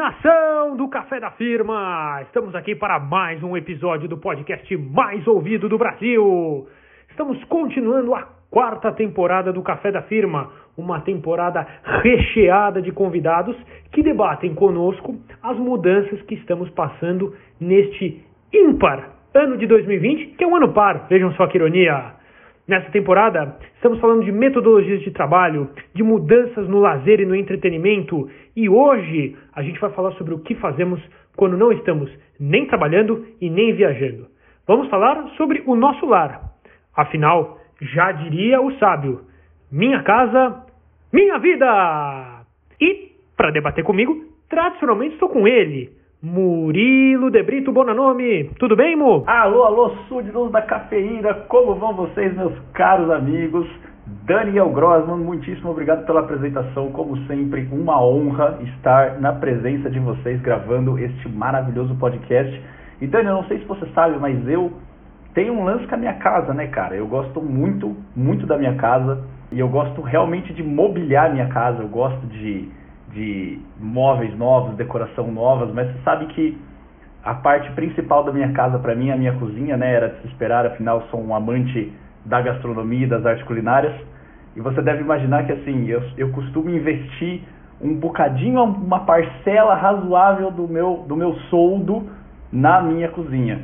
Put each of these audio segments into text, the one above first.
nação do Café da Firma! Estamos aqui para mais um episódio do podcast mais ouvido do Brasil. Estamos continuando a quarta temporada do Café da Firma, uma temporada recheada de convidados que debatem conosco as mudanças que estamos passando neste ímpar ano de 2020, que é um ano par, vejam só que ironia. Nessa temporada, estamos falando de metodologias de trabalho, de mudanças no lazer e no entretenimento, e hoje a gente vai falar sobre o que fazemos quando não estamos nem trabalhando e nem viajando. Vamos falar sobre o nosso lar. Afinal, já diria o sábio: minha casa, minha vida! E, para debater comigo, tradicionalmente estou com ele, Murilo de Brito Bonanome. Tudo bem, Mu? Alô, alô, súditos da cafeína, como vão vocês, meus caros amigos? Daniel Grossman, muitíssimo obrigado pela apresentação. Como sempre, uma honra estar na presença de vocês gravando este maravilhoso podcast. E Daniel, não sei se você sabe, mas eu tenho um lance com a minha casa, né, cara? Eu gosto muito, muito da minha casa e eu gosto realmente de mobiliar minha casa. Eu gosto de de móveis novos, decoração novas, mas você sabe que a parte principal da minha casa para mim, a minha cozinha, né, era de se esperar, afinal sou um amante da gastronomia e das artes culinárias. E você deve imaginar que assim, eu, eu costumo investir um bocadinho, uma parcela razoável do meu, do meu soldo na minha cozinha.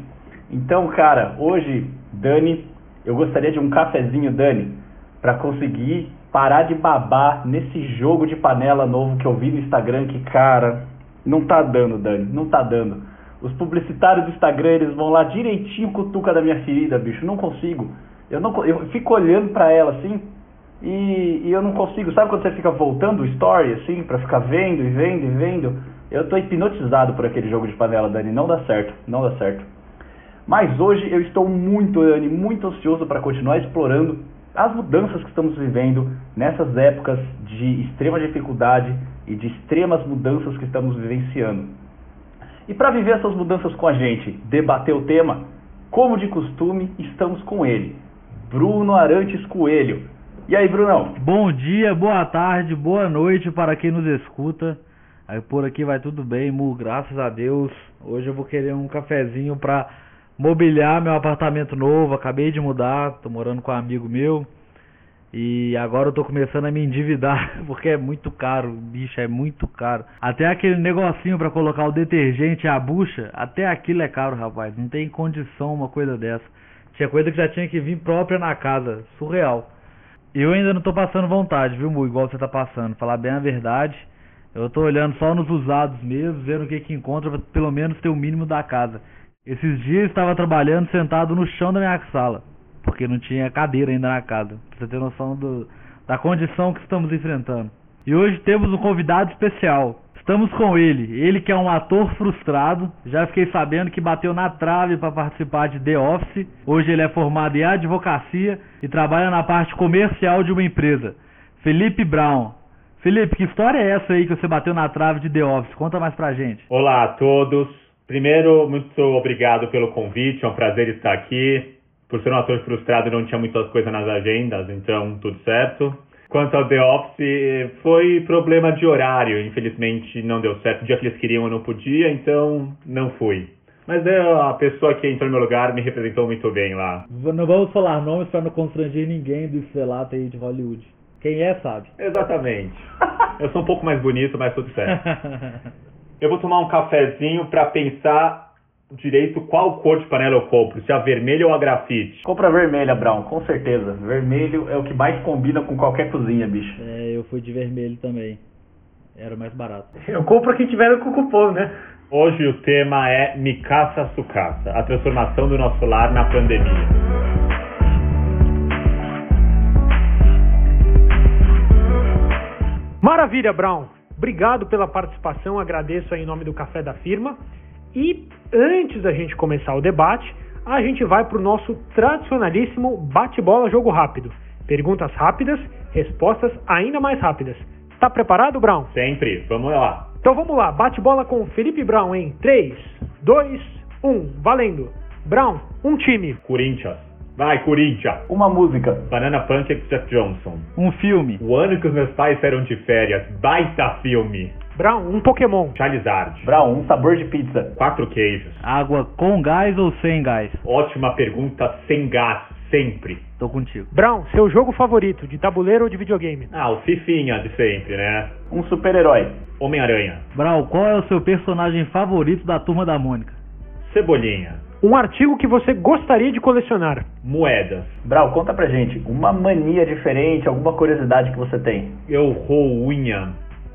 Então, cara, hoje, Dani, eu gostaria de um cafezinho, Dani, para conseguir parar de babar nesse jogo de panela novo que eu vi no Instagram que, cara, não tá dando, Dani, não tá dando. Os publicitários do Instagram, eles vão lá direitinho cutuca da minha ferida, bicho, não consigo. Eu não eu fico olhando para ela assim e, e, eu não consigo. Sabe quando você fica voltando o story assim para ficar vendo e vendo e vendo? Eu tô hipnotizado por aquele jogo de panela, Dani, não dá certo, não dá certo. Mas hoje eu estou muito, Dani, muito ansioso para continuar explorando as mudanças que estamos vivendo nessas épocas de extrema dificuldade e de extremas mudanças que estamos vivenciando. E para viver essas mudanças com a gente, debater o tema, como de costume, estamos com ele, Bruno Arantes Coelho. E aí, Brunão? Bom dia, boa tarde, boa noite para quem nos escuta. Aí por aqui vai tudo bem, Mu, graças a Deus. Hoje eu vou querer um cafezinho para mobiliar meu apartamento novo, acabei de mudar, tô morando com um amigo meu. E agora eu tô começando a me endividar, porque é muito caro, bicho, é muito caro. Até aquele negocinho para colocar o detergente e a bucha, até aquilo é caro, rapaz. Não tem condição uma coisa dessa. Tinha coisa que já tinha que vir própria na casa, surreal. Eu ainda não tô passando vontade, viu, Mu, igual você tá passando. Falar bem a verdade, eu tô olhando só nos usados mesmo, vendo o que que encontra pra pelo menos ter o mínimo da casa. Esses dias estava trabalhando sentado no chão da minha sala, porque não tinha cadeira ainda na casa, pra você ter noção do, da condição que estamos enfrentando. E hoje temos um convidado especial. Estamos com ele, ele que é um ator frustrado, já fiquei sabendo que bateu na trave para participar de The Office. Hoje ele é formado em advocacia e trabalha na parte comercial de uma empresa. Felipe Brown. Felipe, que história é essa aí que você bateu na trave de The Office? Conta mais pra gente. Olá a todos. Primeiro, muito obrigado pelo convite, é um prazer estar aqui. Por ser um ator frustrado, não tinha muitas coisas nas agendas, então tudo certo. Quanto ao The Office, foi problema de horário, infelizmente não deu certo. O dia que eles queriam eu não podia, então não fui. Mas é, a pessoa que entrou no meu lugar me representou muito bem lá. Não vamos falar nomes para não constranger ninguém do estrelato aí de Hollywood. Quem é, sabe. Exatamente. eu sou um pouco mais bonito, mas tudo certo. eu vou tomar um cafezinho para pensar direito qual cor de panela eu compro, se a vermelha ou a grafite. Compra vermelha, Brown, com certeza. Vermelho é o que mais combina com qualquer cozinha, bicho. É, eu fui de vermelho também. Era mais barato. Eu compro que tiver com cupom, né? Hoje o tema é Mikasa Sukasa, a transformação do nosso lar na pandemia. Maravilha, Brown. Obrigado pela participação, agradeço em nome do Café da Firma. E antes da gente começar o debate, a gente vai para o nosso tradicionalíssimo bate-bola jogo rápido. Perguntas rápidas, respostas ainda mais rápidas. Tá preparado, Brown? Sempre, vamos lá. Então vamos lá, bate-bola com Felipe Brown em 3, 2, 1, valendo. Brown, um time. Corinthians. Vai, Corinthians. Uma música. Banana Punk e Jack Johnson. Um filme. O ano que os meus pais saíram de férias. Baita filme. Brown, um Pokémon. Charizard. Brown, um sabor de pizza. Quatro queijos. Água com gás ou sem gás? Ótima pergunta, sem gás, sempre. Tô contigo. Brown, seu jogo favorito, de tabuleiro ou de videogame? Ah, o Fifinha de sempre, né? Um super-herói. Homem-Aranha. Brau, qual é o seu personagem favorito da Turma da Mônica? Cebolinha. Um artigo que você gostaria de colecionar? Moedas. Brau, conta pra gente, uma mania diferente, alguma curiosidade que você tem? Eu roo unha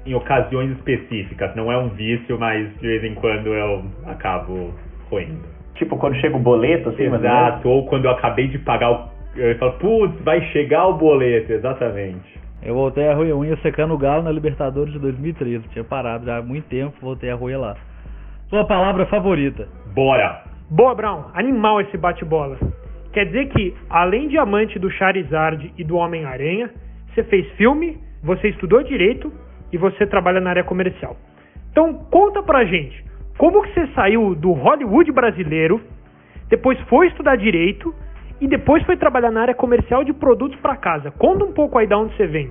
em ocasiões específicas. Não é um vício, mas de vez em quando eu acabo roendo. Tipo, quando chega o boleto, assim? Exato, ou quando eu acabei de pagar o. Eu falo, putz, vai chegar o boleto, exatamente. Eu voltei a roer unha secando o galo na Libertadores de 2013. Tinha parado já há muito tempo, voltei a roer lá. Sua palavra favorita? Bora! Boa, Brown. Animal esse bate-bola. Quer dizer que, além de amante do Charizard e do Homem-Aranha, você fez filme, você estudou direito e você trabalha na área comercial. Então, conta pra gente, como que você saiu do Hollywood brasileiro, depois foi estudar direito e depois foi trabalhar na área comercial de produtos para casa. Conta um pouco aí de onde você vem.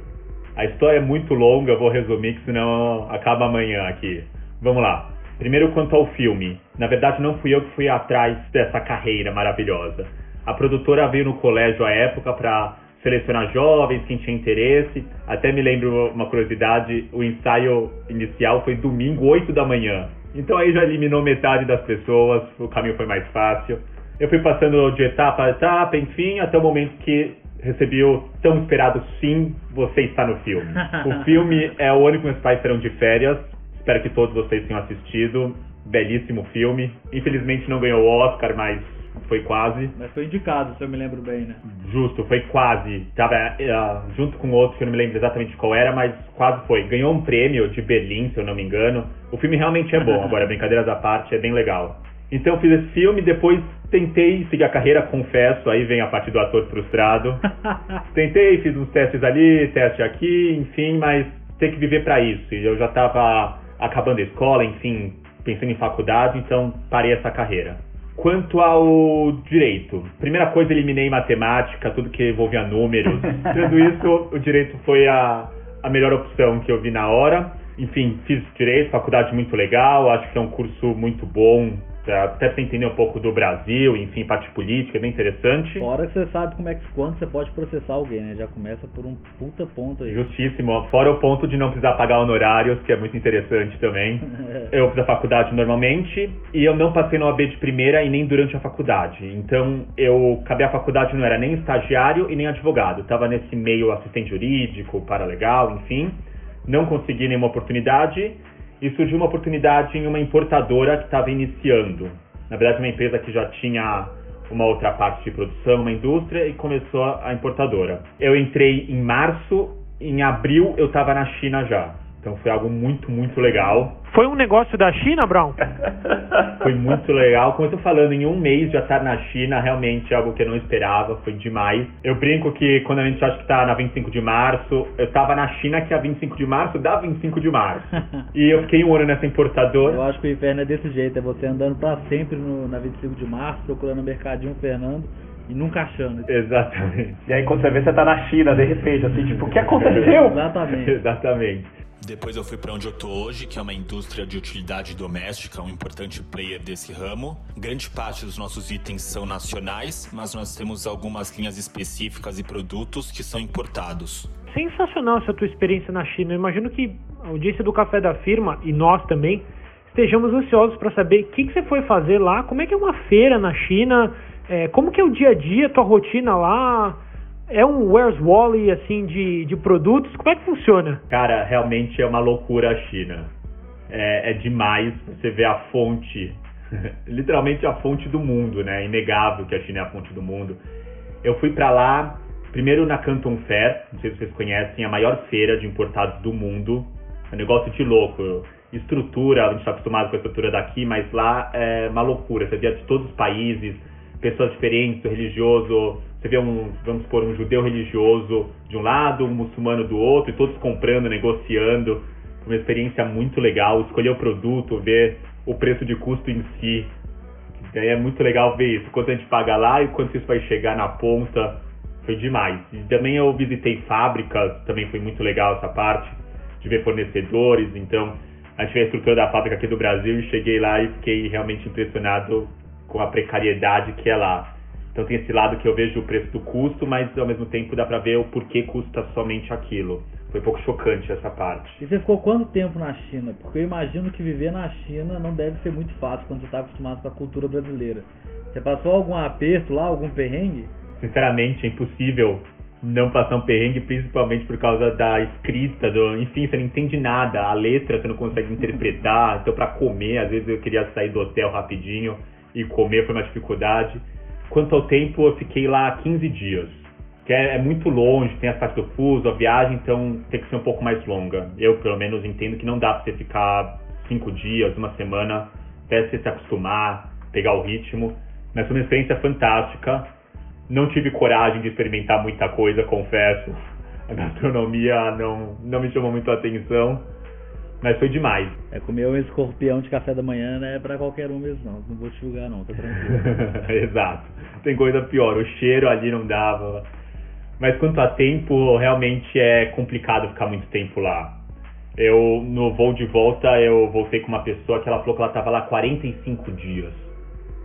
A história é muito longa, vou resumir, que senão acaba amanhã aqui. Vamos lá. Primeiro, quanto ao filme. Na verdade, não fui eu que fui atrás dessa carreira maravilhosa. A produtora veio no colégio à época para selecionar jovens, quem tinha interesse. Até me lembro uma curiosidade: o ensaio inicial foi domingo, 8 da manhã. Então aí já eliminou metade das pessoas, o caminho foi mais fácil. Eu fui passando de etapa a etapa, enfim, até o momento que recebi o tão esperado sim, você está no filme. o filme é o ano que meus pais serão de férias. Espero que todos vocês tenham assistido. Belíssimo filme. Infelizmente não ganhou o Oscar, mas foi quase. Mas foi indicado, se eu me lembro bem, né? Justo, foi quase. Tava uh, junto com outro que eu não me lembro exatamente qual era, mas quase foi. Ganhou um prêmio de Berlim, se eu não me engano. O filme realmente é bom, agora brincadeiras à parte, é bem legal. Então eu fiz esse filme, depois tentei seguir a carreira, confesso, aí vem a parte do ator frustrado. tentei, fiz uns testes ali, teste aqui, enfim, mas tem que viver para isso. E eu já estava acabando a escola, enfim, pensando em faculdade, então parei essa carreira. Quanto ao direito, primeira coisa, eliminei matemática, tudo que envolvia números. Tendo isso, o direito foi a, a melhor opção que eu vi na hora. Enfim, fiz direito, faculdade muito legal, acho que é um curso muito bom, até pra entender um pouco do Brasil, enfim, parte política, é bem interessante. Fora que você sabe como é que quando você pode processar alguém, né? Já começa por um puta ponto aí. Justíssimo. Fora o ponto de não precisar pagar honorários, que é muito interessante também. eu fiz a faculdade normalmente e eu não passei no AB de primeira e nem durante a faculdade. Então, eu acabei a faculdade não era nem estagiário e nem advogado. Tava nesse meio assistente jurídico, paralegal, enfim. Não consegui nenhuma oportunidade e surgiu uma oportunidade em uma importadora que estava iniciando. Na verdade, uma empresa que já tinha uma outra parte de produção, uma indústria, e começou a importadora. Eu entrei em março, em abril eu estava na China já. Então foi algo muito, muito legal. Foi um negócio da China, Brown? foi muito legal. Como eu tô falando, em um mês já estar na China, realmente é algo que eu não esperava, foi demais. Eu brinco que quando a gente acha que tá na 25 de março, eu tava na China que é a 25 de março dá 25 de março. e eu fiquei um ano nessa importadora. Eu acho que o inferno é desse jeito, é você andando para sempre no, na 25 de março, procurando o mercadinho Fernando e nunca achando. Exatamente. E aí quando você vê, você tá na China, de repente, assim, tipo, o que aconteceu? Exatamente. Exatamente. Depois eu fui para onde eu tô hoje, que é uma indústria de utilidade doméstica, um importante player desse ramo. Grande parte dos nossos itens são nacionais, mas nós temos algumas linhas específicas e produtos que são importados. Sensacional essa tua experiência na China. Eu imagino que a audiência do Café da Firma e nós também estejamos ansiosos para saber o que, que, você foi fazer lá, como é que é uma feira na China, é, como que é o dia a dia, tua rotina lá, é um Where's Wally, assim, de, de produtos? Como é que funciona? Cara, realmente é uma loucura a China. É, é demais você ver a fonte, literalmente a fonte do mundo, né? É inegável que a China é a fonte do mundo. Eu fui para lá, primeiro na Canton Fair, não sei se vocês conhecem, a maior feira de importados do mundo. É um negócio de louco. Estrutura, a gente está acostumado com a estrutura daqui, mas lá é uma loucura. Você via de todos os países, pessoas diferentes, religioso, você vê um, vamos supor, um judeu religioso de um lado, um muçulmano do outro, e todos comprando, negociando. Uma experiência muito legal, escolher o produto, ver o preço de custo em si. Daí é muito legal ver isso, quanto a gente paga lá e quanto isso vai chegar na ponta. Foi demais. E também eu visitei fábricas, também foi muito legal essa parte, de ver fornecedores, então a gente vê a estrutura da fábrica aqui do Brasil e cheguei lá e fiquei realmente impressionado com a precariedade que é lá. Então tem esse lado que eu vejo o preço do custo, mas ao mesmo tempo dá para ver o porquê custa somente aquilo. Foi um pouco chocante essa parte. E você ficou quanto tempo na China? Porque eu imagino que viver na China não deve ser muito fácil quando você está acostumado com a cultura brasileira. Você passou algum aperto lá, algum perrengue? Sinceramente, é impossível não passar um perrengue, principalmente por causa da escrita, do, enfim, você não entende nada, a letra você não consegue interpretar, então para comer, às vezes eu queria sair do hotel rapidinho e comer foi uma dificuldade. Quanto ao tempo, eu fiquei lá 15 dias, que é, é muito longe, tem as partes do fuso, a viagem, então tem que ser um pouco mais longa. Eu, pelo menos, entendo que não dá para você ficar 5 dias, uma semana, até você se acostumar, pegar o ritmo, mas foi uma experiência fantástica não tive coragem de experimentar muita coisa, confesso. A gastronomia não, não me chamou muito a atenção, mas foi demais. É comer um escorpião de café da manhã não é pra qualquer um mesmo, não. Não vou te julgar, não, tá tranquilo. Exato. Tem coisa pior, o cheiro ali não dava. Mas quanto a tempo, realmente é complicado ficar muito tempo lá. Eu, no voo de volta, eu voltei com uma pessoa que ela falou que ela estava lá 45 dias.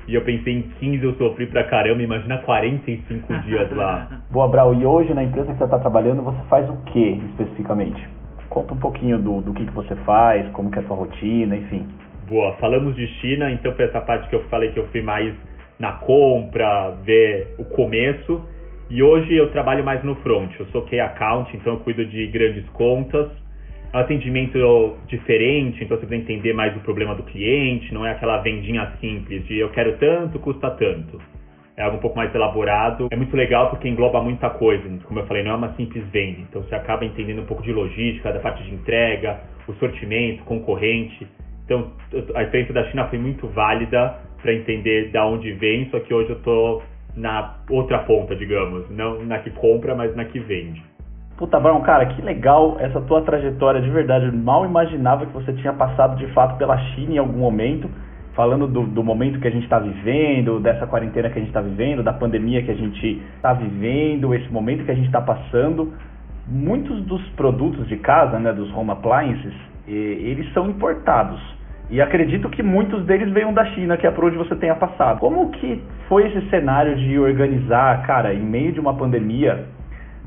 E eu pensei em 15 eu sofri pra caramba, imagina 45 dias lá. Boa, Brau, e hoje na empresa que você está trabalhando, você faz o que especificamente? Conta um pouquinho do, do que, que você faz, como que é a sua rotina, enfim. Boa, falamos de China, então foi essa parte que eu falei que eu fui mais na compra, ver o começo. E hoje eu trabalho mais no front, eu sou key account, então eu cuido de grandes contas um atendimento diferente, então você precisa entender mais o problema do cliente, não é aquela vendinha simples de eu quero tanto, custa tanto. É algo um pouco mais elaborado. É muito legal porque engloba muita coisa. Como eu falei, não é uma simples venda. Então você acaba entendendo um pouco de logística, da parte de entrega, o sortimento, concorrente. Então a experiência da China foi muito válida para entender da onde vem, só que hoje eu estou na outra ponta, digamos. Não na que compra, mas na que vende. Puta, Brown, cara, que legal essa tua trajetória de verdade. Eu mal imaginava que você tinha passado de fato pela China em algum momento, falando do, do momento que a gente está vivendo, dessa quarentena que a gente está vivendo, da pandemia que a gente está vivendo, esse momento que a gente está passando. Muitos dos produtos de casa, né, dos home appliances, eles são importados. E acredito que muitos deles venham da China, que é por onde você tenha passado. Como que foi esse cenário de organizar, cara, em meio de uma pandemia,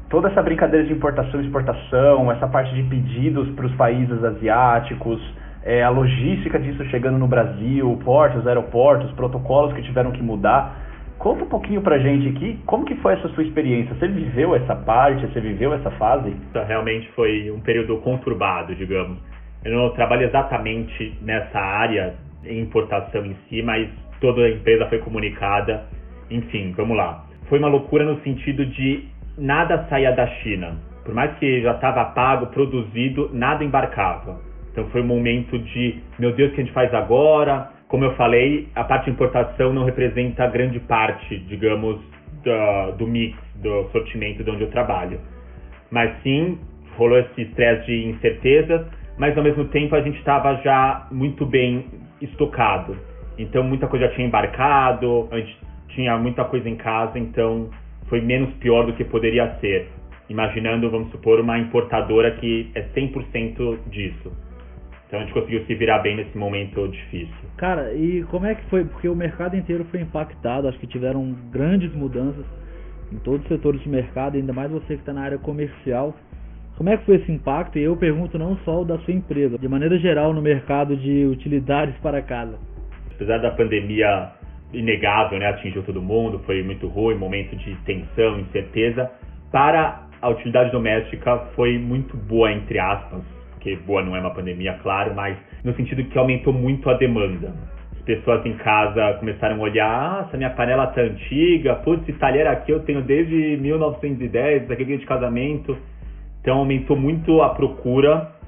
toda essa brincadeira de importação e exportação, essa parte de pedidos para os países asiáticos, é, a logística disso chegando no Brasil, portos, aeroportos, protocolos que tiveram que mudar. Conta um pouquinho pra gente aqui, como que foi essa sua experiência? Você viveu essa parte, você viveu essa fase? Realmente foi um período conturbado, digamos. Eu não trabalho exatamente nessa área, em importação em si, mas toda a empresa foi comunicada. Enfim, vamos lá. Foi uma loucura no sentido de nada saía da China. Por mais que já estava pago, produzido, nada embarcava. Então foi um momento de, meu Deus, o que a gente faz agora? Como eu falei, a parte de importação não representa grande parte, digamos, do, do mix, do sortimento de onde eu trabalho. Mas sim, rolou esse estresse de incertezas, mas ao mesmo tempo a gente estava já muito bem estocado. Então muita coisa já tinha embarcado, a gente tinha muita coisa em casa, então foi menos pior do que poderia ser, imaginando, vamos supor, uma importadora que é 100% disso. Então a gente conseguiu se virar bem nesse momento difícil. Cara, e como é que foi? Porque o mercado inteiro foi impactado, acho que tiveram grandes mudanças em todos os setores de mercado, ainda mais você que está na área comercial. Como é que foi esse impacto? E eu pergunto não só o da sua empresa, de maneira geral no mercado de utilidades para casa. Apesar da pandemia inegável, né? Atingiu todo mundo, foi muito ruim, momento de tensão, incerteza. Para a utilidade doméstica foi muito boa, entre aspas, porque boa não é uma pandemia, claro, mas no sentido que aumentou muito a demanda. As pessoas em casa começaram a olhar, ah, essa minha panela tá antiga, putz, esse talher aqui eu tenho desde 1910, aquele de casamento. Então aumentou muito a procura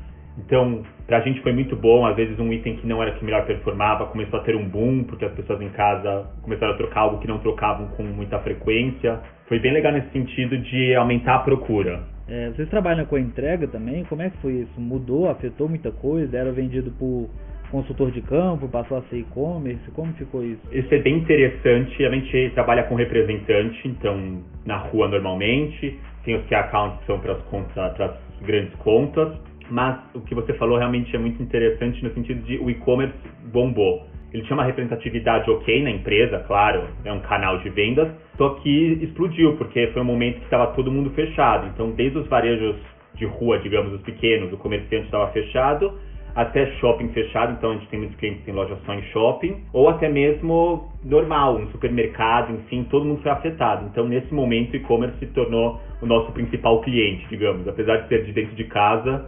então, para a gente foi muito bom. Às vezes, um item que não era que melhor performava começou a ter um boom, porque as pessoas em casa começaram a trocar algo que não trocavam com muita frequência. Foi bem legal nesse sentido de aumentar a procura. É, vocês trabalham com a entrega também? Como é que foi isso? Mudou? Afetou muita coisa? Era vendido por consultor de campo? Passou a ser e-commerce? Como ficou isso? Isso é bem interessante. A gente trabalha com representante, então na rua normalmente. Tem os que accounts que são para as grandes contas mas o que você falou realmente é muito interessante no sentido de o e-commerce bombou. Ele tinha uma representatividade ok na empresa, claro, é um canal de vendas, só que explodiu, porque foi um momento que estava todo mundo fechado. Então, desde os varejos de rua, digamos, os pequenos, o comerciante estava fechado, até shopping fechado, então a gente tem muitos clientes que têm loja só em shopping, ou até mesmo normal, um supermercado, enfim, todo mundo foi afetado. Então, nesse momento, o e-commerce se tornou o nosso principal cliente, digamos. Apesar de ser de dentro de casa,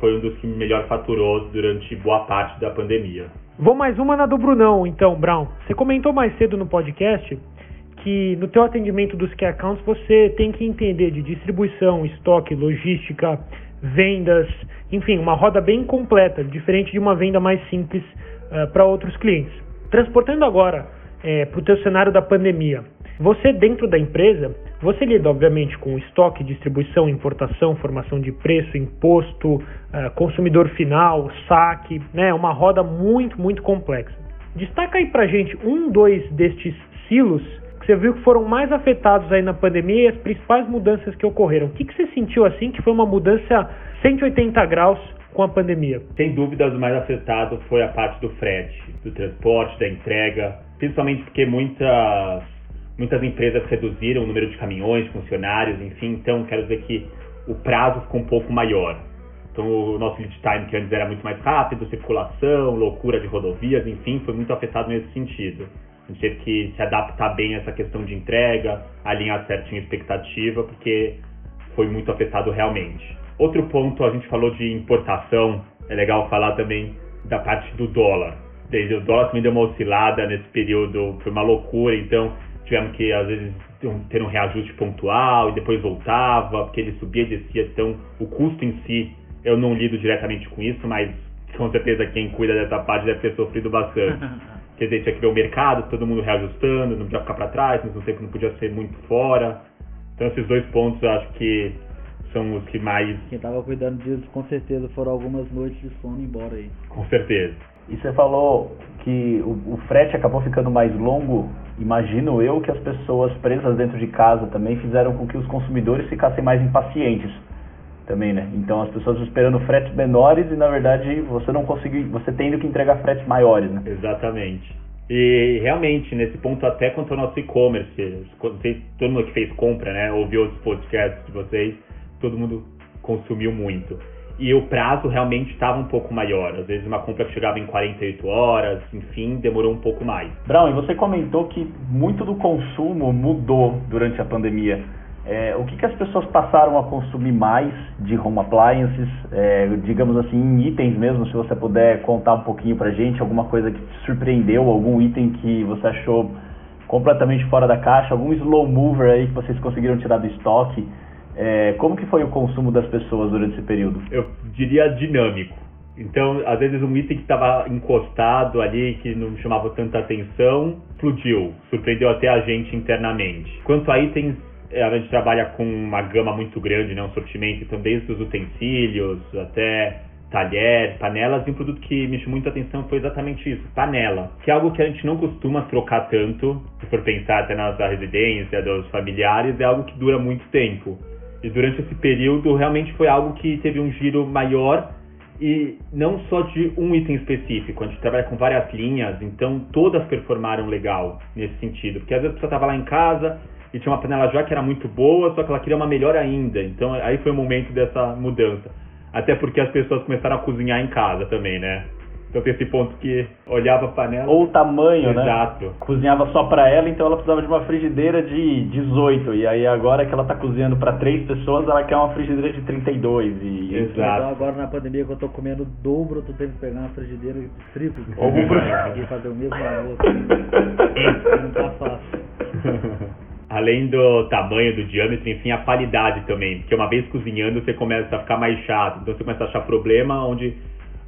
foi um dos que melhor faturou durante boa parte da pandemia. Vou mais uma na do Brunão, então, Brown. Você comentou mais cedo no podcast que no teu atendimento dos key accounts você tem que entender de distribuição, estoque, logística, vendas, enfim, uma roda bem completa, diferente de uma venda mais simples uh, para outros clientes. Transportando agora é, para o teu cenário da pandemia, você dentro da empresa, você lida obviamente com estoque, distribuição, importação, formação de preço, imposto, uh, consumidor final, saque, né? Uma roda muito, muito complexa. Destaca aí para gente um, dois destes silos que você viu que foram mais afetados aí na pandemia e as principais mudanças que ocorreram. O que, que você sentiu assim que foi uma mudança 180 graus com a pandemia? Sem dúvidas, o mais afetado foi a parte do frete, do transporte, da entrega, principalmente porque muitas, muitas empresas reduziram o número de caminhões, funcionários, enfim, então quero dizer que o prazo ficou um pouco maior. Então, o nosso lead time, que antes era muito mais rápido, circulação, loucura de rodovias, enfim, foi muito afetado nesse sentido. A gente teve que se adaptar bem a essa questão de entrega, alinhar certinho a expectativa, porque foi muito afetado realmente. Outro ponto, a gente falou de importação, é legal falar também da parte do dólar. Desde o dólar também deu uma oscilada nesse período, foi uma loucura, então tivemos que às vezes ter um reajuste pontual e depois voltava, porque ele subia e descia, então o custo em si, eu não lido diretamente com isso, mas com certeza quem cuida dessa parte deve ter sofrido bastante. Quer dizer, tinha que ver o mercado, todo mundo reajustando, não podia ficar para trás, mas não tempo não podia ser muito fora. Então esses dois pontos eu acho que são os que mais. Quem estava cuidando disso, com certeza, foram algumas noites de sono embora aí. Com certeza. E você falou que o, o, frete acabou ficando mais longo. Imagino eu que as pessoas presas dentro de casa também fizeram com que os consumidores ficassem mais impacientes também, né? Então as pessoas esperando fretes menores e na verdade você não conseguiu, você tendo que entregar fretes maiores, né? Exatamente. E realmente, nesse ponto, até quanto ao nosso e-commerce, todo mundo que fez compra, né? Ouviu outros podcasts de vocês, todo mundo consumiu muito. E o prazo realmente estava um pouco maior. Às vezes uma compra que chegava em 48 horas, enfim, demorou um pouco mais. Brown, e você comentou que muito do consumo mudou durante a pandemia. É, o que, que as pessoas passaram a consumir mais de home appliances, é, digamos assim, itens mesmo, se você puder contar um pouquinho pra gente, alguma coisa que te surpreendeu, algum item que você achou completamente fora da caixa, algum slow mover aí que vocês conseguiram tirar do estoque. É, como que foi o consumo das pessoas durante esse período? Eu diria dinâmico. Então, às vezes um item que estava encostado ali, que não chamava tanta atenção, explodiu, surpreendeu até a gente internamente. Quanto a itens, é, a gente trabalha com uma gama muito grande, né, um sortimento, então desde os utensílios até talher, panelas, e um produto que me chamou muita atenção foi exatamente isso, panela, que é algo que a gente não costuma trocar tanto, se for pensar até na nossa residência, dos familiares, é algo que dura muito tempo. E durante esse período realmente foi algo que teve um giro maior e não só de um item específico, a gente trabalha com várias linhas, então todas performaram legal nesse sentido, porque às vezes a pessoa estava lá em casa e tinha uma panela já que era muito boa, só que ela queria uma melhor ainda, então aí foi o momento dessa mudança. Até porque as pessoas começaram a cozinhar em casa também, né? Então tem esse ponto que olhava a panela. Ou o tamanho, Exato. né? Exato. Cozinhava só para ela, então ela precisava de uma frigideira de 18. E aí agora que ela tá cozinhando para três pessoas, ela quer uma frigideira de 32. E... Exato. Então agora na pandemia que eu tô comendo o dobro, eu tô tendo que pegar uma frigideira de triplo. Ou um conseguir fazer o mesmo almoço. Não tá fácil. Além do tamanho, do diâmetro, enfim, a qualidade também. Porque uma vez cozinhando, você começa a ficar mais chato. Então você começa a achar problema onde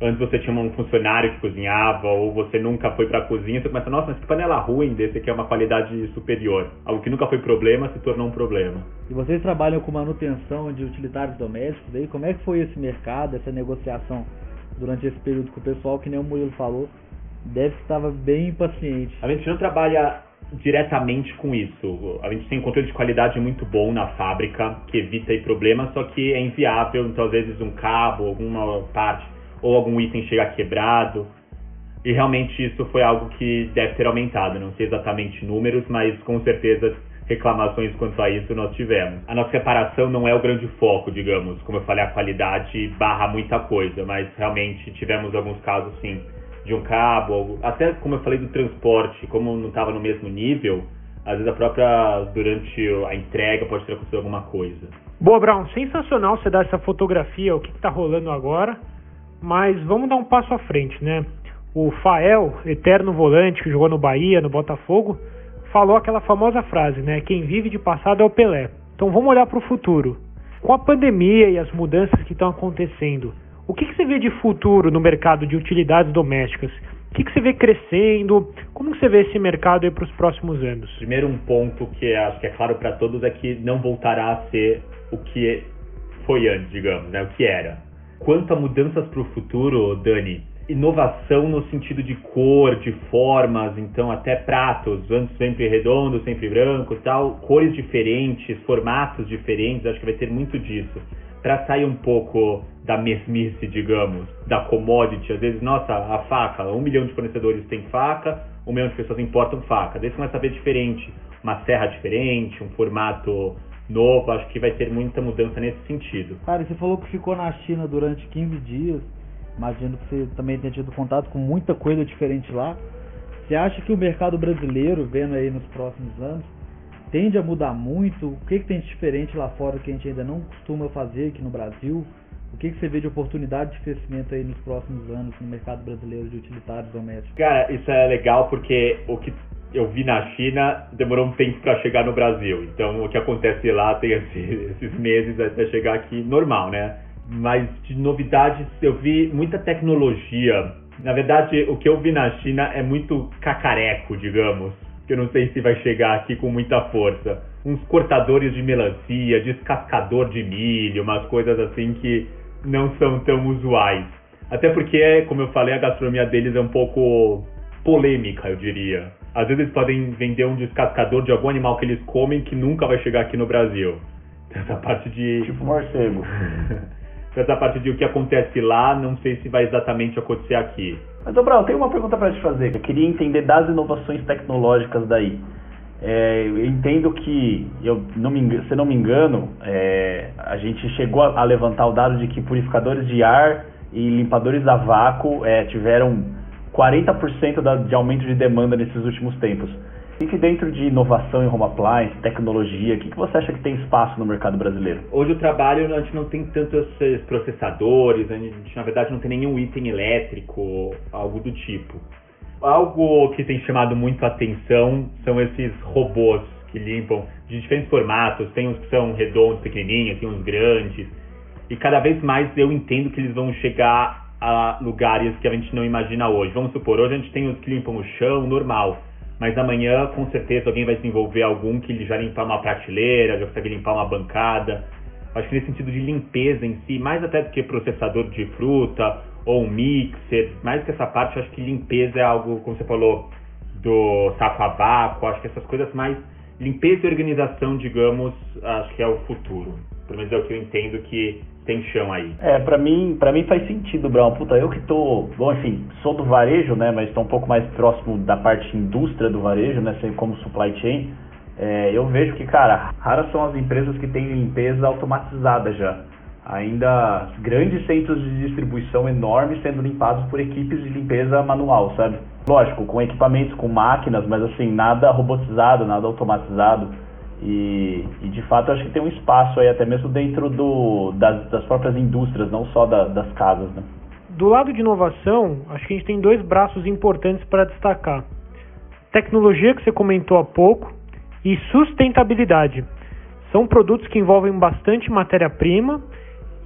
antes você tinha um funcionário que cozinhava ou você nunca foi para a cozinha, você começa, nossa, mas que panela ruim, desse aqui é uma qualidade superior. Algo que nunca foi problema se tornou um problema. E vocês trabalham com manutenção de utilitários domésticos, aí como é que foi esse mercado, essa negociação durante esse período com o pessoal, que nem o Murilo falou, deve estava bem impaciente. A gente não trabalha diretamente com isso. A gente tem um controle de qualidade muito bom na fábrica, que evita aí problemas, só que é inviável, então às vezes um cabo, alguma parte ou algum item chega quebrado. E realmente isso foi algo que deve ter aumentado, não sei exatamente números, mas com certeza reclamações quanto a isso nós tivemos. A nossa reparação não é o grande foco, digamos, como eu falei, a qualidade barra muita coisa, mas realmente tivemos alguns casos sim de um cabo, até como eu falei do transporte, como não estava no mesmo nível, às vezes a própria durante a entrega pode ter acontecido alguma coisa. Boa, Brown, sensacional você dar essa fotografia, o que está rolando agora, mas vamos dar um passo à frente, né? O Fael, eterno volante que jogou no Bahia, no Botafogo, falou aquela famosa frase, né? Quem vive de passado é o Pelé. Então vamos olhar para o futuro. Com a pandemia e as mudanças que estão acontecendo, o que, que, você vê de futuro no mercado de utilidades domésticas? O que, que você vê crescendo? Como você vê esse mercado para os próximos anos? Primeiro, um ponto que acho que é claro para todos é que não voltará a ser o que foi antes, digamos, né? o que era. Quanto a mudanças para o futuro, Dani, inovação no sentido de cor, de formas, então até pratos, antes sempre redondos, sempre brancos, tal, cores diferentes, formatos diferentes, acho que vai ter muito disso para sair um pouco da mesmice, digamos, da commodity. Às vezes, nossa, a faca, um milhão de fornecedores tem faca, um milhão de pessoas importam faca. Daí você começa a ver diferente, uma serra diferente, um formato novo. Acho que vai ter muita mudança nesse sentido. Cara, você falou que ficou na China durante 15 dias. Imagino que você também tenha tido contato com muita coisa diferente lá. Você acha que o mercado brasileiro, vendo aí nos próximos anos, tende a mudar muito? O que, que tem de diferente lá fora que a gente ainda não costuma fazer aqui no Brasil? O que, que você vê de oportunidade de crescimento aí nos próximos anos no mercado brasileiro de utilitários domésticos? Cara, isso é legal porque o que eu vi na China demorou um tempo para chegar no Brasil. Então o que acontece lá tem esses meses até chegar aqui normal, né? Mas de novidades eu vi muita tecnologia. Na verdade, o que eu vi na China é muito cacareco, digamos que eu não sei se vai chegar aqui com muita força. Uns cortadores de melancia, descascador de milho, umas coisas assim que não são tão usuais. Até porque, como eu falei, a gastronomia deles é um pouco polêmica, eu diria. Às vezes podem vender um descascador de algum animal que eles comem que nunca vai chegar aqui no Brasil. Essa parte de. Tipo morcego. Essa parte de o que acontece lá, não sei se vai exatamente acontecer aqui. Mas, Brau, tem uma pergunta para te fazer. Eu queria entender das inovações tecnológicas daí. É, eu entendo que, eu não me, se não me engano, é, a gente chegou a, a, levantar o dado de que purificadores de ar e limpadores a vácuo é, tiveram 40% da, de aumento de demanda nesses últimos tempos. E que dentro de inovação em home appliance, tecnologia, o que, que você acha que tem espaço no mercado brasileiro? Hoje o trabalho a gente não tem tantos processadores, a gente na verdade não tem nenhum item elétrico, algo do tipo. Algo que tem chamado muito a atenção são esses robôs que limpam de diferentes formatos, tem uns que são redondos, pequenininhos, tem uns grandes. E cada vez mais eu entendo que eles vão chegar a lugares que a gente não imagina hoje. Vamos supor, hoje a gente tem os que limpam o chão normal mas amanhã com certeza alguém vai desenvolver algum que já limpar uma prateleira, já consegue limpar uma bancada. Acho que nesse sentido de limpeza em si, mais até do que processador de fruta ou um mixer, mais que essa parte, acho que limpeza é algo, como você falou, do saco a vácuo, acho que essas coisas mais limpeza e organização, digamos, acho que é o futuro. Pelo menos é o que eu entendo que tem chão aí. É, para mim, para mim faz sentido, Brown. Puta, eu que tô, bom, enfim, sou do varejo, né, mas estou um pouco mais próximo da parte indústria do varejo, né, sei como supply chain. É, eu vejo que, cara, raras são as empresas que têm limpeza automatizada já. Ainda grandes centros de distribuição enormes sendo limpados por equipes de limpeza manual, sabe? Lógico, com equipamentos, com máquinas, mas assim, nada robotizado, nada automatizado. E, e, de fato acho que tem um espaço aí até mesmo dentro do, das, das próprias indústrias, não só da, das casas. Né? Do lado de inovação, acho que a gente tem dois braços importantes para destacar: tecnologia, que você comentou há pouco, e sustentabilidade. São produtos que envolvem bastante matéria-prima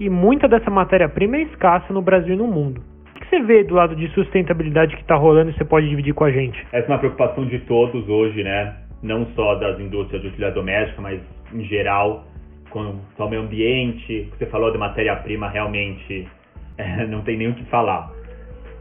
e muita dessa matéria-prima é escassa no Brasil e no mundo. O que você vê do lado de sustentabilidade que está rolando e você pode dividir com a gente? Essa é uma preocupação de todos hoje, né? Não só das indústrias de utilidade doméstica, mas em geral, com o meio ambiente, você falou de matéria-prima, realmente é, não tem nem o que falar.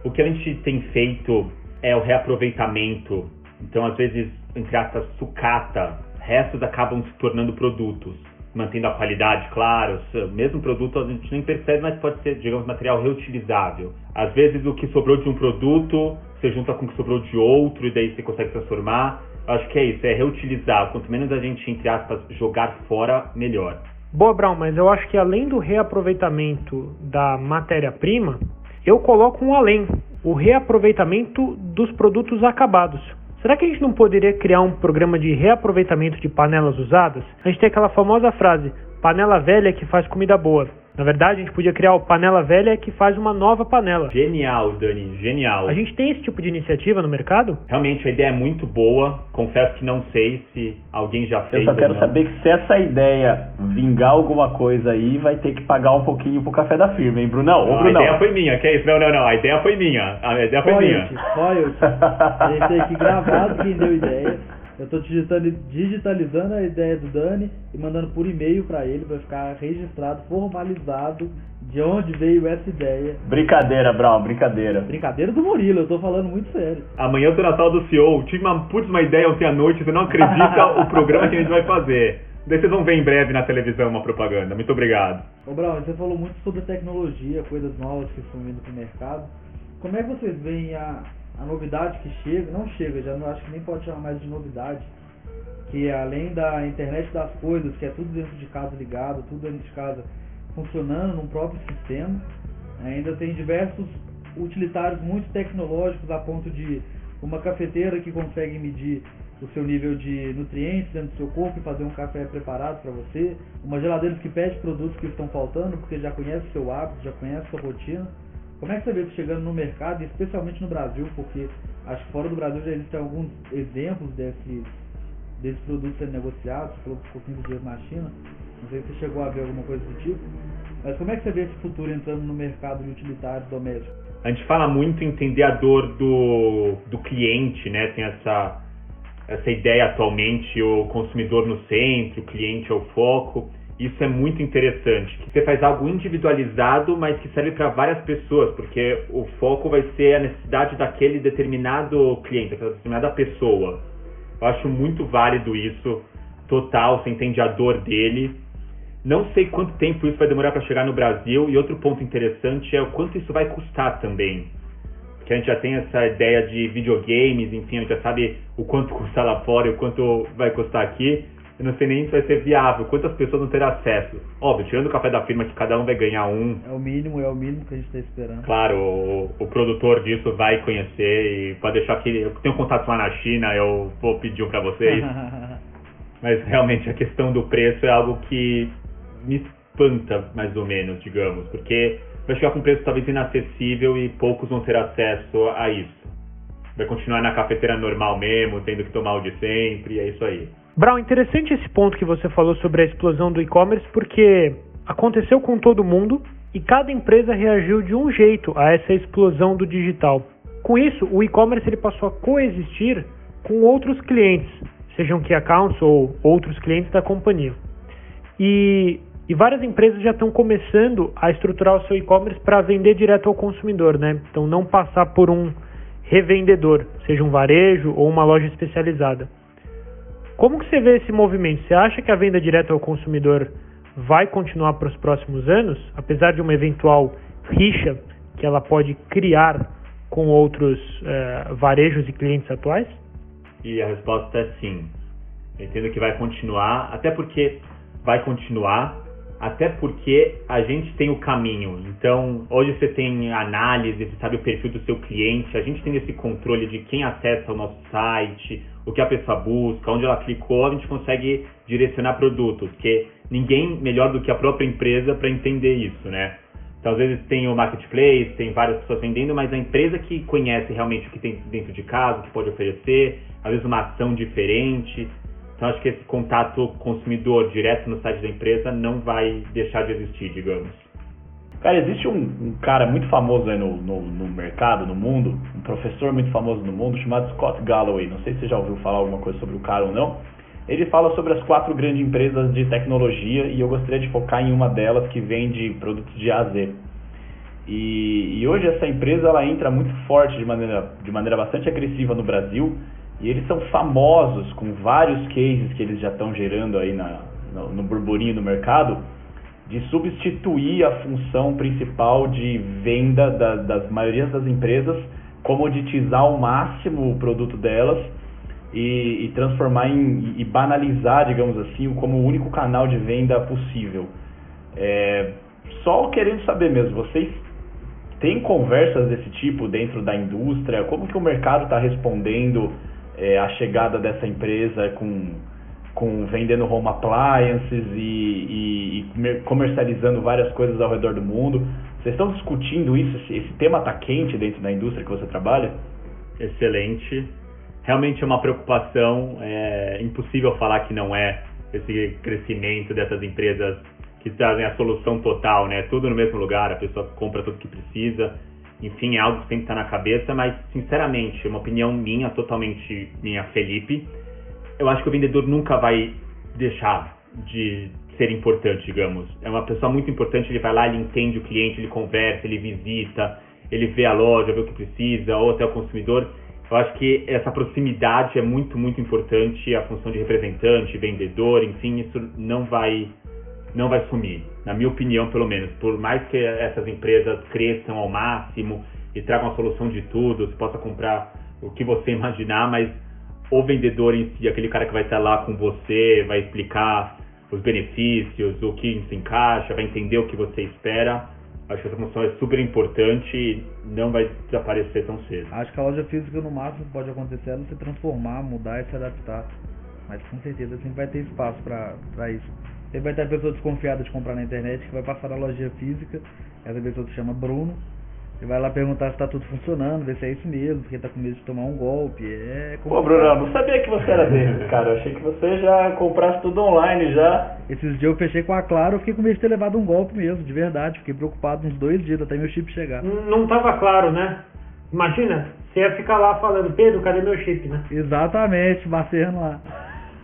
O que a gente tem feito é o reaproveitamento. Então, às vezes, entre aspas, sucata, restos acabam se tornando produtos, mantendo a qualidade, claro. O mesmo produto a gente nem percebe, mas pode ser, digamos, material reutilizável. Às vezes o que sobrou de um produto você junta com o que sobrou de outro e daí você consegue transformar. Acho que é isso, é reutilizar. Quanto menos a gente, entre aspas, jogar fora, melhor. Boa, Brown, mas eu acho que além do reaproveitamento da matéria-prima, eu coloco um além, o reaproveitamento dos produtos acabados. Será que a gente não poderia criar um programa de reaproveitamento de panelas usadas? A gente tem aquela famosa frase: panela velha que faz comida boa. Na verdade, a gente podia criar o Panela Velha que faz uma nova panela. Genial, Dani, genial. A gente tem esse tipo de iniciativa no mercado? Realmente a ideia é muito boa. Confesso que não sei se alguém já fez. Eu só quero saber que se essa ideia vingar alguma coisa aí, vai ter que pagar um pouquinho pro café da firma, hein, Brunão? Não, Brunão. A ideia foi minha, que é isso? Não, não, não. A ideia foi minha. A ideia foi minha. Royalty, A gente tem aqui gravado quem deu ideia. Eu estou digitalizando a ideia do Dani e mandando por e-mail para ele para ficar registrado, formalizado de onde veio essa ideia. Brincadeira, Brown, brincadeira. Brincadeira do Murilo, eu tô falando muito sério. Amanhã eu tô na sala do CEO, tive uma, putz, uma ideia ontem à noite, você não acredita o programa que a gente vai fazer. Daí vocês vão ver em breve na televisão uma propaganda. Muito obrigado. Ô Brown, você falou muito sobre tecnologia, coisas novas que estão vindo pro mercado. Como é que vocês veem a, a novidade que chega, não chega, já não acho que nem pode chamar mais de novidade, que é além da internet das coisas, que é tudo dentro de casa ligado, tudo dentro de casa funcionando num próprio sistema, ainda tem diversos utilitários muito tecnológicos a ponto de uma cafeteira que consegue medir o seu nível de nutrientes dentro do seu corpo e fazer um café preparado para você, uma geladeira que pede produtos que estão faltando porque já conhece o seu hábito, já conhece a sua rotina como é que você vê isso chegando no mercado, especialmente no Brasil, porque acho que fora do Brasil já existem alguns exemplos desses, desses produtos sendo negociados, você falou um pouquinho do dinheiro na China, não sei se você chegou a ver alguma coisa do tipo, mas como é que você vê esse futuro entrando no mercado de utilitários domésticos? A gente fala muito entender a dor do, do cliente, né? Tem essa, essa ideia atualmente, o consumidor no centro, o cliente é o foco. Isso é muito interessante. Você faz algo individualizado, mas que serve para várias pessoas, porque o foco vai ser a necessidade daquele determinado cliente, daquela determinada pessoa. Eu acho muito válido isso, total, você entende a dor dele. Não sei quanto tempo isso vai demorar para chegar no Brasil, e outro ponto interessante é o quanto isso vai custar também. Porque a gente já tem essa ideia de videogames, enfim, a gente já sabe o quanto custa lá fora e o quanto vai custar aqui eu não sei nem se vai ser viável, quantas pessoas vão ter acesso. Óbvio, tirando o café da firma que cada um vai ganhar um. É o mínimo, é o mínimo que a gente está esperando. Claro, o, o, produtor disso vai conhecer e pode deixar que. Eu tenho contatos lá na China, eu vou pedir um para vocês. Mas realmente a questão do preço é algo que me espanta, mais ou menos, digamos, porque vai chegar com um preço talvez inacessível e poucos vão ter acesso a isso. Vai continuar na cafeteira normal mesmo, tendo que tomar o de sempre, é isso aí. Brown, interessante esse ponto que você falou sobre a explosão do e-commerce, porque aconteceu com todo mundo e cada empresa reagiu de um jeito a essa explosão do digital. Com isso, o e-commerce ele passou a coexistir com outros clientes, sejam key accounts ou outros clientes da companhia. E, e várias empresas já estão começando a estruturar o seu e-commerce para vender direto ao consumidor, né? Então não passar por um revendedor, seja um varejo ou uma loja especializada. Como que você vê esse movimento? Você acha que a venda direta ao consumidor vai continuar para os próximos anos, apesar de uma eventual rixa que ela pode criar com outros uh, varejos e clientes atuais? E a resposta é sim. Entendo que vai continuar, até porque vai continuar, até porque a gente tem o caminho. Então, hoje você tem análise, você sabe o perfil do seu cliente, a gente tem esse controle de quem acessa o nosso site, o que a pessoa busca, onde ela clicou, a gente consegue direcionar produtos, porque ninguém melhor do que a própria empresa para entender isso, né? Então, às vezes tem o marketplace, tem várias pessoas vendendo, mas a empresa que conhece realmente o que tem dentro de casa, o que pode oferecer, às vezes uma ação diferente. Então, acho que esse contato consumidor direto no site da empresa não vai deixar de existir, digamos. Cara, existe um, um cara muito famoso aí no, no, no, mercado, no mundo, um professor muito famoso no mundo chamado Scott Galloway. Não sei se você já ouviu falar alguma coisa sobre o cara ou não. Ele fala sobre as quatro grandes empresas de tecnologia e eu gostaria de focar em uma delas que vende produtos de A a Z. E, e hoje essa empresa ela entra muito forte de maneira, de maneira bastante agressiva no Brasil E eles são famosos com vários cases que eles já estão gerando aí na, no, no burburinho do mercado de substituir a função principal de venda da, das maiorias das empresas, comoditizar ao máximo o produto delas e, e transformar em, e banalizar, digamos assim, como o único canal de venda possível. É, só querendo saber mesmo, vocês têm conversas desse tipo dentro da indústria? Como que o mercado está respondendo é, à chegada dessa empresa com, com vendendo home appliances e, e, e comercializando várias coisas ao redor do mundo? Vocês estão discutindo isso? Esse, esse tema está quente dentro da indústria que você trabalha? Excelente. Realmente é uma preocupação. É impossível falar que não é esse crescimento dessas empresas que trazem a solução total, né? Tudo no mesmo lugar, a pessoa compra tudo que precisa. Enfim, é algo que tem que estar na cabeça, mas sinceramente, uma opinião minha, totalmente minha, Felipe, eu acho que o vendedor nunca vai deixar de ser importante, digamos. É uma pessoa muito importante, ele vai lá, ele entende o cliente, ele conversa, ele visita, ele vê a loja, vê o que precisa, ou até o consumidor. Eu acho que essa proximidade é muito, muito importante, a função de representante, vendedor, enfim, isso não vai não vai sumir, na minha opinião, pelo menos. Por mais que essas empresas cresçam ao máximo e tragam a solução de tudo, você possa comprar o que você imaginar, mas o vendedor em si, aquele cara que vai estar lá com você, vai explicar os benefícios, o que se encaixa, vai entender o que você espera. Acho que essa função é super importante e não vai desaparecer tão cedo. Acho que a loja física, no máximo, pode acontecer ela se transformar, mudar e se adaptar. Mas com certeza sempre vai ter espaço para isso. Você vai ter a pessoa desconfiada de comprar na internet que vai passar na loja física. Essa pessoa se chama Bruno. E vai lá perguntar se está tudo funcionando, ver se é isso mesmo, porque está com medo de tomar um golpe. É Pô, Bruno, não sabia que você era desses, cara. Eu achei que você já comprasse tudo online já. Esses dias eu fechei com a Claro, eu fiquei com medo de ter levado um golpe mesmo, de verdade. Fiquei preocupado uns dois dias até meu chip chegar. Não tava claro, né? Imagina, você ia ficar lá falando, Pedro, cadê meu chip, né? Exatamente, Marcelo lá.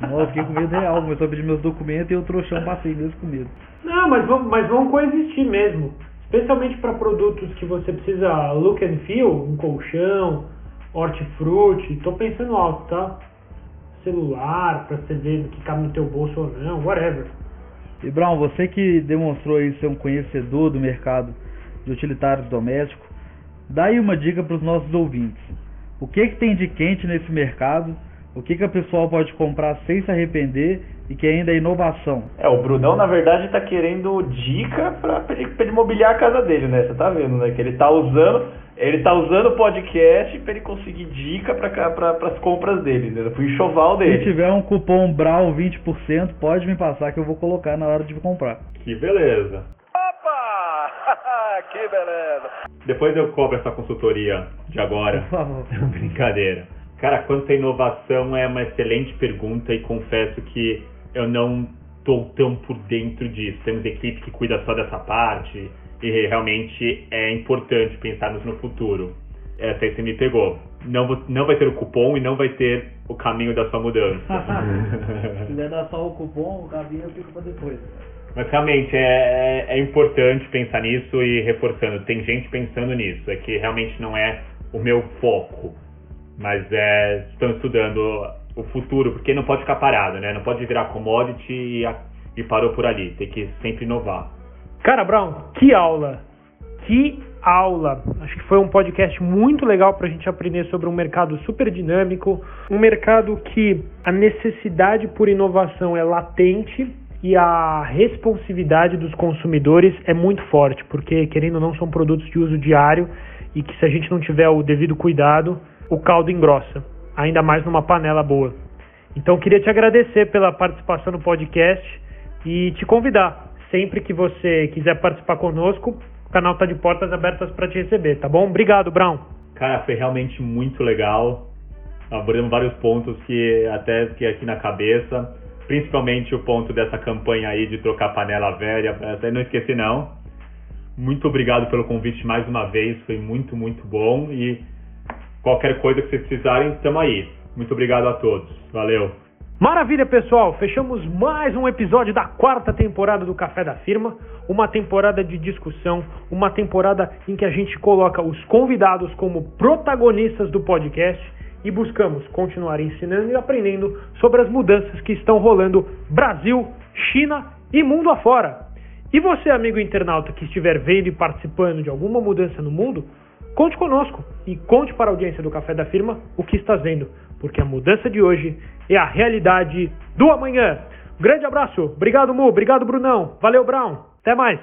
Nossa, fiquei com medo real. Começou a pedir meus documentos e eu trouxão passei mesmo com medo. Não, mas vão, mas vão coexistir mesmo. Especialmente para produtos que você precisa look and feel, um colchão, hortifruti. Tô pensando alto, tá? Celular, para você ver o que cabe no teu bolso ou não, whatever. E Brown, você que demonstrou aí ser um conhecedor do mercado de utilitários domésticos, dá aí uma dica para os nossos ouvintes. O que, que tem de quente nesse mercado o que, que a pessoa pode comprar sem se arrepender e que ainda é inovação? É, o Brunão, na verdade, está querendo dica para ele, ele mobiliar a casa dele, né? Você tá vendo, né? Que ele tá usando, ele tá usando o podcast para ele conseguir dica para pra, as compras dele, né? Pro enxoval dele. Se tiver um cupom BRAU 20%, pode me passar que eu vou colocar na hora de comprar. Que beleza. Opa! que beleza! Depois eu cobro essa consultoria de agora. Por favor. Brincadeira. Cara, quanto à inovação é uma excelente pergunta e confesso que eu não estou tão por dentro disso. Temos equipe que cuida só dessa parte e realmente é importante pensarmos no futuro. Essa aí você me pegou. Não, não vai ter o cupom e não vai ter o caminho da sua mudança. Se quiser dar só o cupom, o caminho fica para depois. Mas realmente é, é, é importante pensar nisso e reforçando, tem gente pensando nisso. É que realmente não é o meu foco mas é, estão estudando o futuro, porque não pode ficar parado, né? Não pode virar commodity e, e parou por ali, tem que sempre inovar. Cara, Brown, que aula! Que aula! Acho que foi um podcast muito legal para a gente aprender sobre um mercado super dinâmico, um mercado que a necessidade por inovação é latente e a responsividade dos consumidores é muito forte, porque querendo ou não são produtos de uso diário e que se a gente não tiver o devido cuidado, o caldo engrossa, ainda mais numa panela boa. Então queria te agradecer pela participação no podcast e te convidar, sempre que você quiser participar conosco, o canal está de portas abertas para te receber, tá bom? Obrigado, Brown. Cara, foi realmente muito legal. Abordamos vários pontos que até fiquei aqui na cabeça, principalmente o ponto dessa campanha aí de trocar panela velha, até não esqueci não. Muito obrigado pelo convite mais uma vez, foi muito, muito bom e Qualquer coisa que vocês precisarem, estamos aí. Muito obrigado a todos. Valeu. Maravilha, pessoal! Fechamos mais um episódio da quarta temporada do Café da Firma. Uma temporada de discussão, uma temporada em que a gente coloca os convidados como protagonistas do podcast e buscamos continuar ensinando e aprendendo sobre as mudanças que estão rolando Brasil, China e mundo afora. E você, amigo internauta que estiver vendo e participando de alguma mudança no mundo, conte conosco e conte para a audiência do Café da Firma o que está vendo, porque a mudança de hoje é a realidade do amanhã. grande abraço, obrigado Mu, obrigado Brunão, valeu Brown, até mais.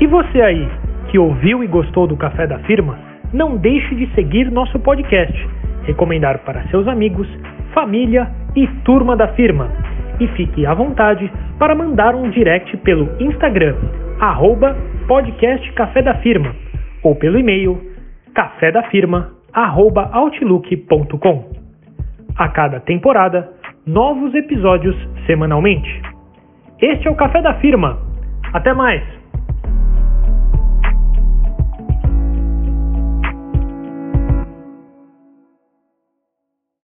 E você aí, que ouviu e gostou do Café da Firma, não deixe de seguir nosso podcast, recomendar para seus amigos, família e turma da firma. E fique à vontade para mandar um direct pelo Instagram, arroba podcast Café da Firma, ou pelo e-mail cafedafirma.outlook.com. A cada temporada, novos episódios semanalmente. Este é o Café da Firma. Até mais!